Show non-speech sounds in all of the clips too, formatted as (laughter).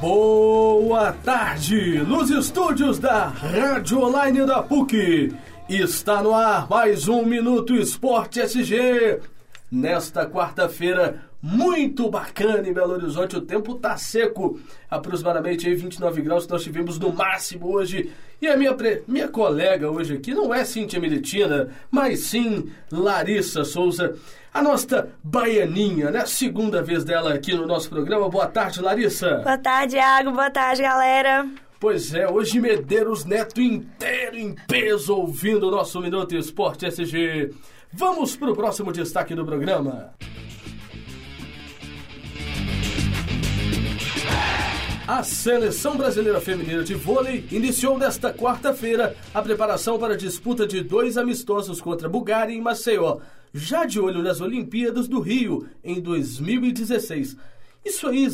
Boa tarde, nos estúdios da Rádio Online da PUC. Está no ar mais um Minuto Esporte SG. Nesta quarta-feira, muito bacana em Belo Horizonte. O tempo tá seco, aproximadamente aí 29 graus nós tivemos no máximo hoje. E a minha, pre... minha colega hoje aqui não é Cíntia Militina, mas sim Larissa Souza, a nossa baianinha, né? Segunda vez dela aqui no nosso programa. Boa tarde, Larissa. Boa tarde, Iago. Boa tarde, galera. Pois é, hoje Medeiros Neto inteiro em peso ouvindo o nosso Minuto Esporte SG. Vamos para o próximo destaque do programa. A Seleção Brasileira Feminina de Vôlei iniciou nesta quarta-feira a preparação para a disputa de dois amistosos contra Bulgária em Maceió, já de olho nas Olimpíadas do Rio em 2016. Isso aí,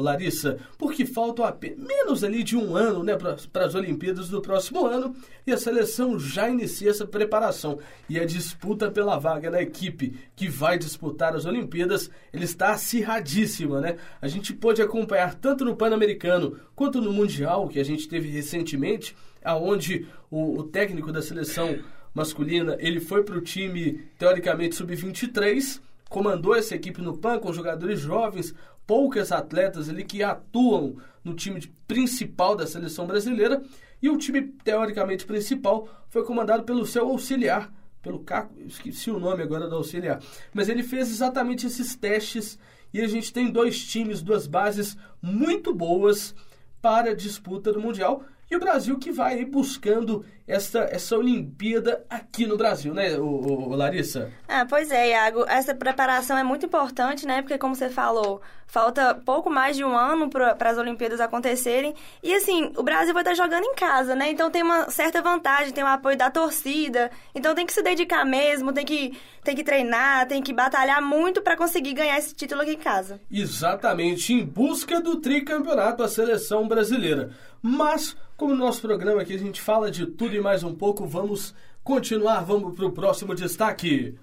Larissa, porque faltam menos ali de um ano né, para as Olimpíadas do próximo ano e a seleção já inicia essa preparação. E a disputa pela vaga na equipe que vai disputar as Olimpíadas, ele está acirradíssima, né? A gente pôde acompanhar tanto no Pan-Americano quanto no Mundial, que a gente teve recentemente, aonde o, o técnico da seleção masculina, ele foi para o time, teoricamente, sub-23, comandou essa equipe no PAN com jogadores jovens, poucas atletas ali que atuam no time principal da seleção brasileira. E o time teoricamente principal foi comandado pelo seu auxiliar, pelo Caco, esqueci o nome agora do auxiliar, mas ele fez exatamente esses testes e a gente tem dois times, duas bases muito boas para a disputa do Mundial. E o Brasil que vai buscando essa, essa Olimpíada aqui no Brasil, né, o, o, Larissa? Ah, pois é, Iago. Essa preparação é muito importante, né? Porque, como você falou, falta pouco mais de um ano para as Olimpíadas acontecerem. E, assim, o Brasil vai estar jogando em casa, né? Então tem uma certa vantagem, tem o apoio da torcida. Então tem que se dedicar mesmo, tem que, tem que treinar, tem que batalhar muito para conseguir ganhar esse título aqui em casa. Exatamente, em busca do tricampeonato, a seleção brasileira. Mas, como no nosso programa aqui a gente fala de tudo mais um pouco, vamos continuar. Vamos para o próximo destaque.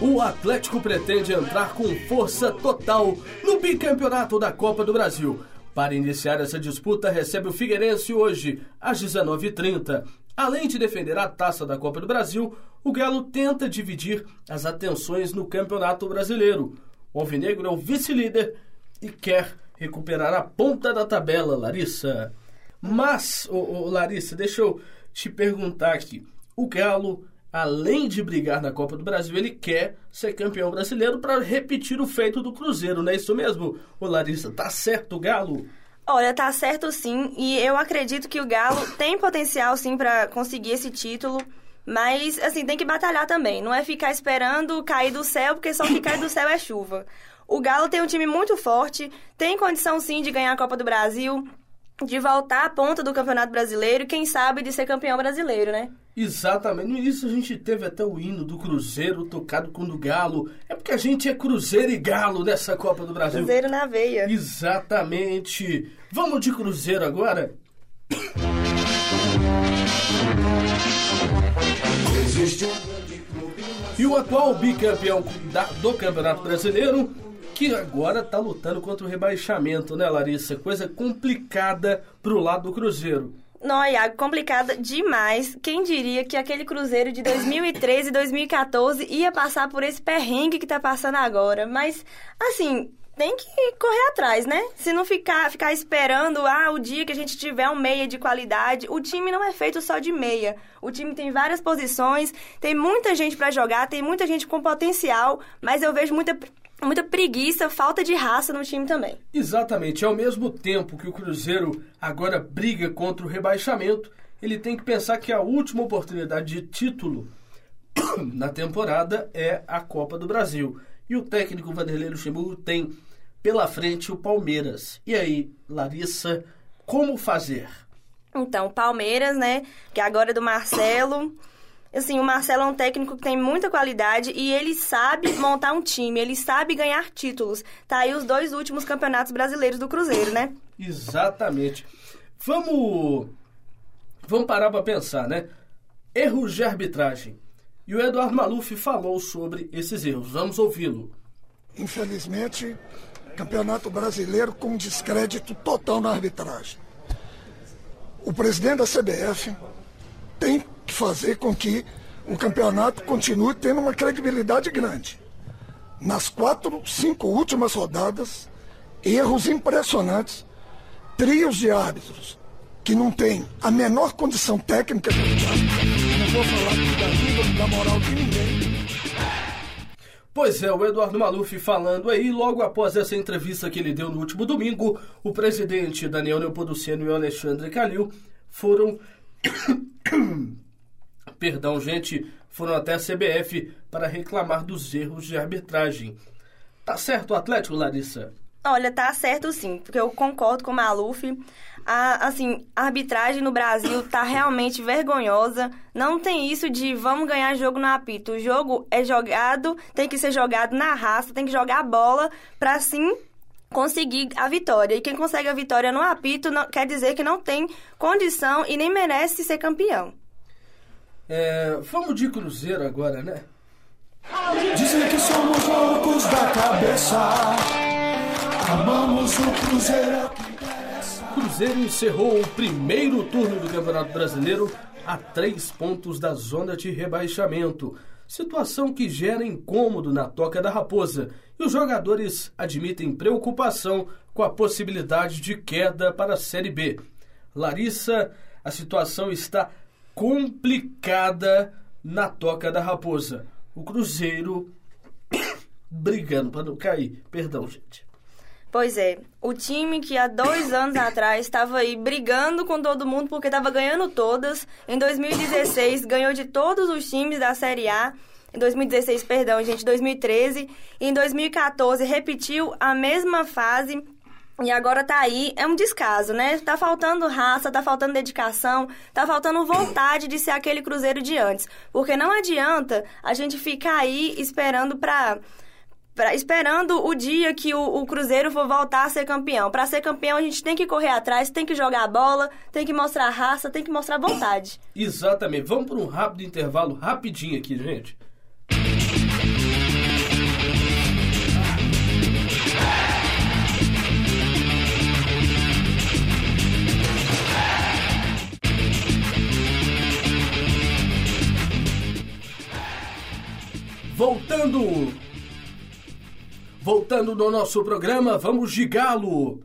O Atlético pretende entrar com força total no bicampeonato da Copa do Brasil. Para iniciar essa disputa, recebe o Figueirense hoje, às 19h30. Além de defender a taça da Copa do Brasil, o Galo tenta dividir as atenções no Campeonato Brasileiro. O Alvinegro é o vice-líder e quer recuperar a ponta da tabela, Larissa. Mas, ô, ô, Larissa, deixa eu te perguntar aqui. O Galo, além de brigar na Copa do Brasil, ele quer ser campeão brasileiro para repetir o feito do Cruzeiro, não é isso mesmo? Ô, Larissa, tá certo o Galo? Olha, tá certo sim, e eu acredito que o Galo tem potencial sim para conseguir esse título. Mas, assim, tem que batalhar também. Não é ficar esperando cair do céu, porque só que cai do céu é chuva. O Galo tem um time muito forte, tem condição sim de ganhar a Copa do Brasil, de voltar à ponta do Campeonato Brasileiro e, quem sabe, de ser campeão brasileiro, né? Exatamente. No início a gente teve até o hino do Cruzeiro tocado com o do Galo. É porque a gente é Cruzeiro e Galo nessa Copa do Brasil. Cruzeiro na veia. Exatamente. Vamos de Cruzeiro agora? E o atual bicampeão do Campeonato Brasileiro que agora tá lutando contra o rebaixamento, né, Larissa? Coisa complicada pro lado do Cruzeiro. Não, Iago, complicada demais. Quem diria que aquele Cruzeiro de 2013 e 2014 ia passar por esse perrengue que tá passando agora? Mas, assim, tem que correr atrás, né? Se não ficar, ficar esperando, ah, o dia que a gente tiver um meia de qualidade, o time não é feito só de meia. O time tem várias posições, tem muita gente para jogar, tem muita gente com potencial, mas eu vejo muita muita preguiça, falta de raça no time também. Exatamente. Ao mesmo tempo que o Cruzeiro agora briga contra o rebaixamento, ele tem que pensar que a última oportunidade de título (coughs) na temporada é a Copa do Brasil. E o técnico Vanderlei Luxemburgo tem pela frente o Palmeiras. E aí, Larissa, como fazer? Então, Palmeiras, né, que agora é do Marcelo assim, o Marcelo é um técnico que tem muita qualidade e ele sabe (coughs) montar um time, ele sabe ganhar títulos. Tá aí os dois últimos campeonatos brasileiros do Cruzeiro, né? Exatamente. Vamos vamos parar para pensar, né? Erros de arbitragem. E o Eduardo Maluf falou sobre esses erros. Vamos ouvi-lo. Infelizmente, Campeonato Brasileiro com descrédito total na arbitragem. O presidente da CBF tem fazer com que o campeonato continue tendo uma credibilidade grande. Nas quatro, cinco últimas rodadas, erros impressionantes, trios de árbitros que não têm a menor condição técnica de. Não vou falar da vida, da moral de ninguém. Pois é, o Eduardo Maluf falando aí, logo após essa entrevista que ele deu no último domingo, o presidente Daniel Neopoduceno e o Alexandre Calil foram. Perdão, gente, foram até a CBF para reclamar dos erros de arbitragem. Tá certo o Atlético, Larissa? Olha, tá certo sim, porque eu concordo com o Maluf. A, assim, a arbitragem no Brasil tá realmente vergonhosa. Não tem isso de vamos ganhar jogo no apito. O jogo é jogado, tem que ser jogado na raça, tem que jogar a bola para sim conseguir a vitória. E quem consegue a vitória no apito não, quer dizer que não tem condição e nem merece ser campeão. É, vamos de Cruzeiro agora, né? Dizem que somos loucos da cabeça. Amamos o Cruzeiro. Cruzeiro encerrou o primeiro turno do Campeonato Brasileiro a três pontos da zona de rebaixamento. Situação que gera incômodo na Toca da Raposa e os jogadores admitem preocupação com a possibilidade de queda para a Série B. Larissa, a situação está complicada na Toca da Raposa. O Cruzeiro (coughs) brigando para não cair. Perdão, gente. Pois é, o time que há dois anos (coughs) atrás estava aí brigando com todo mundo porque estava ganhando todas. Em 2016 ganhou de todos os times da Série A. Em 2016, perdão, gente, 2013. E em 2014 repetiu a mesma fase e agora tá aí, é um descaso, né? Tá faltando raça, tá faltando dedicação, tá faltando vontade de ser aquele Cruzeiro de antes. Porque não adianta a gente ficar aí esperando pra pra, esperando o dia que o, o, Cruzeiro for voltar a ser campeão. Para ser campeão, a gente tem que correr atrás, tem que jogar a bola, tem que mostrar raça, tem que mostrar vontade. Exatamente. Vamos para um rápido intervalo, rapidinho aqui, gente. Voltando Voltando no nosso programa, vamos de galo.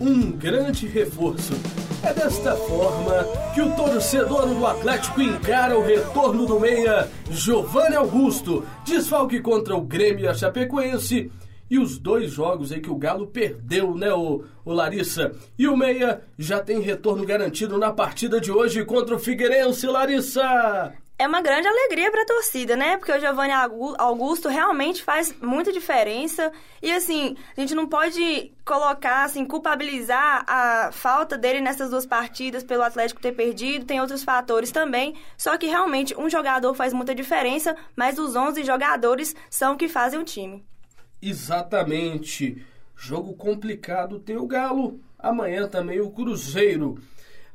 Um grande reforço. É desta forma que o torcedor do Atlético encara o retorno do meia Giovanni Augusto, desfalque contra o Grêmio e a Chapecoense, e os dois jogos aí que o Galo perdeu, né, o, o Larissa? E o Meia já tem retorno garantido na partida de hoje contra o Figueirense, Larissa! É uma grande alegria para a torcida, né? Porque o Giovanni Augusto realmente faz muita diferença. E assim, a gente não pode colocar, assim, culpabilizar a falta dele nessas duas partidas pelo Atlético ter perdido. Tem outros fatores também. Só que realmente um jogador faz muita diferença, mas os 11 jogadores são que fazem o time. Exatamente. Jogo complicado tem o Galo. Amanhã também o Cruzeiro.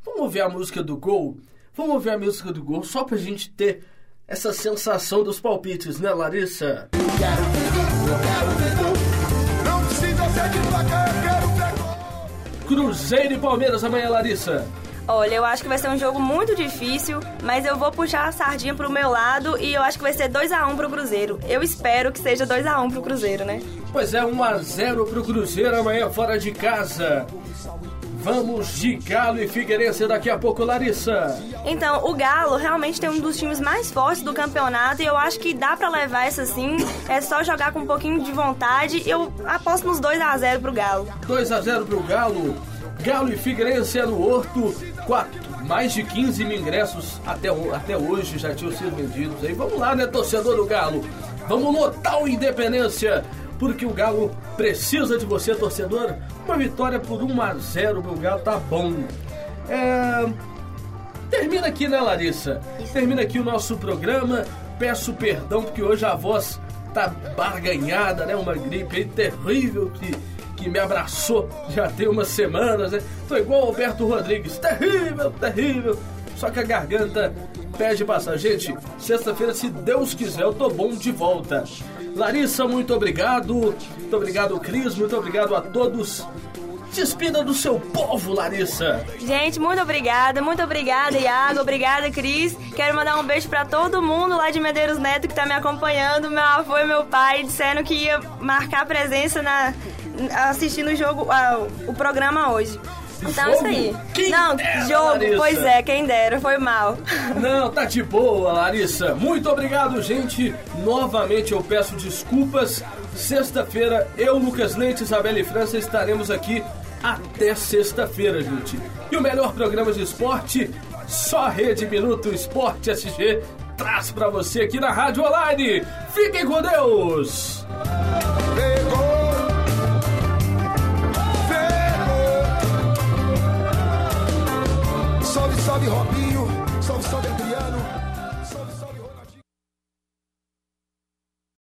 Vamos ver a música do gol? Vamos ouvir a música do gol só pra gente ter essa sensação dos palpites, né, Larissa? Eu quero ver eu quero ver Não precisa ser de placar, eu quero ver Cruzeiro e Palmeiras amanhã, Larissa. Olha, eu acho que vai ser um jogo muito difícil, mas eu vou puxar a sardinha pro meu lado e eu acho que vai ser 2x1 um pro Cruzeiro. Eu espero que seja 2x1 um pro Cruzeiro, né? Pois é, 1x0 pro Cruzeiro amanhã fora de casa. Vamos de Galo e Figueirense daqui a pouco, Larissa. Então, o Galo realmente tem um dos times mais fortes do campeonato e eu acho que dá para levar essa sim. É só jogar com um pouquinho de vontade. Eu aposto nos 2 a 0 pro Galo. 2 a 0 pro Galo. Galo e Figueirense é no Horto. Quatro, mais de 15 mil ingressos até, até hoje já tinham sido vendidos. Aí vamos lá, né, torcedor do Galo? Vamos lotar o Independência porque o Galo precisa de você, torcedor. Uma vitória por 1 a 0 meu Galo tá bom. É... Termina aqui, né, Larissa? Termina aqui o nosso programa. Peço perdão porque hoje a voz tá barganhada, né? Uma gripe aí terrível que, que me abraçou já tem umas semanas, né? Tô igual o Alberto Rodrigues, terrível, terrível. Só que a garganta pede passar. Gente, sexta-feira, se Deus quiser, eu tô bom de volta. Larissa, muito obrigado. Muito obrigado, Cris. Muito obrigado a todos. Despida do seu povo, Larissa. Gente, muito obrigada, muito obrigada, Iago, obrigada, Cris. Quero mandar um beijo para todo mundo lá de Medeiros Neto que tá me acompanhando, meu avô e meu pai, disseram que ia marcar presença na assistindo o jogo, uh, o programa hoje. Então é isso aí. Quem Não, dera, jogo, Larissa. pois é, quem dera, foi mal. (laughs) Não, tá de boa, Larissa. Muito obrigado, gente. Novamente eu peço desculpas. Sexta-feira, eu, Lucas Leite, Isabela e França estaremos aqui até sexta-feira, gente. E o melhor programa de esporte, só Rede Minuto Esporte SG traz pra você aqui na Rádio Online. Fiquem com Deus! Robinho. Salve, salve.